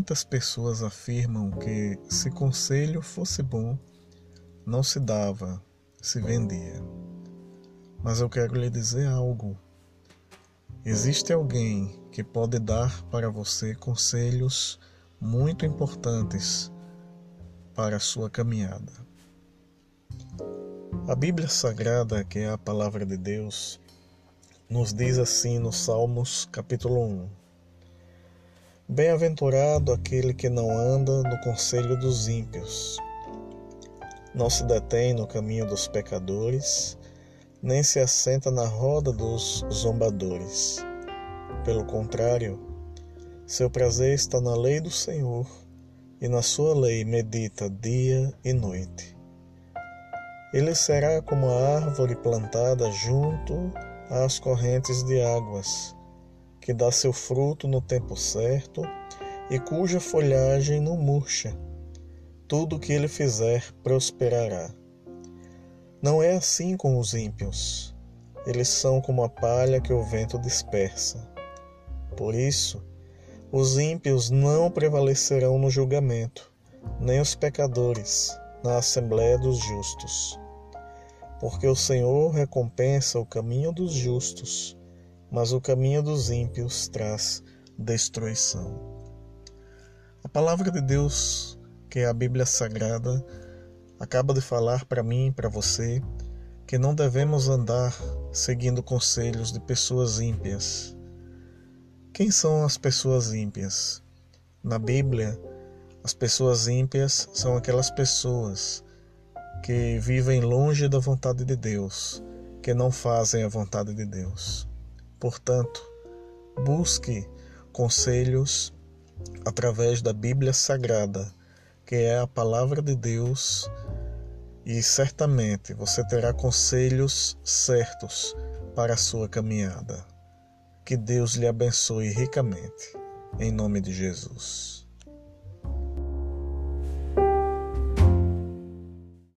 Muitas pessoas afirmam que se conselho fosse bom, não se dava, se vendia. Mas eu quero lhe dizer algo. Existe alguém que pode dar para você conselhos muito importantes para a sua caminhada. A Bíblia Sagrada, que é a palavra de Deus, nos diz assim no Salmos capítulo 1: Bem-aventurado aquele que não anda no conselho dos ímpios, não se detém no caminho dos pecadores, nem se assenta na roda dos zombadores. Pelo contrário, seu prazer está na lei do Senhor, e na sua lei medita dia e noite. Ele será como a árvore plantada junto às correntes de águas que dá seu fruto no tempo certo e cuja folhagem não murcha. Tudo o que ele fizer prosperará. Não é assim com os ímpios. Eles são como a palha que o vento dispersa. Por isso, os ímpios não prevalecerão no julgamento, nem os pecadores na assembléia dos justos. Porque o Senhor recompensa o caminho dos justos mas o caminho dos ímpios traz destruição. A palavra de Deus, que é a Bíblia Sagrada, acaba de falar para mim e para você que não devemos andar seguindo conselhos de pessoas ímpias. Quem são as pessoas ímpias? Na Bíblia, as pessoas ímpias são aquelas pessoas que vivem longe da vontade de Deus, que não fazem a vontade de Deus. Portanto, busque conselhos através da Bíblia Sagrada, que é a palavra de Deus, e certamente você terá conselhos certos para a sua caminhada. Que Deus lhe abençoe ricamente, em nome de Jesus.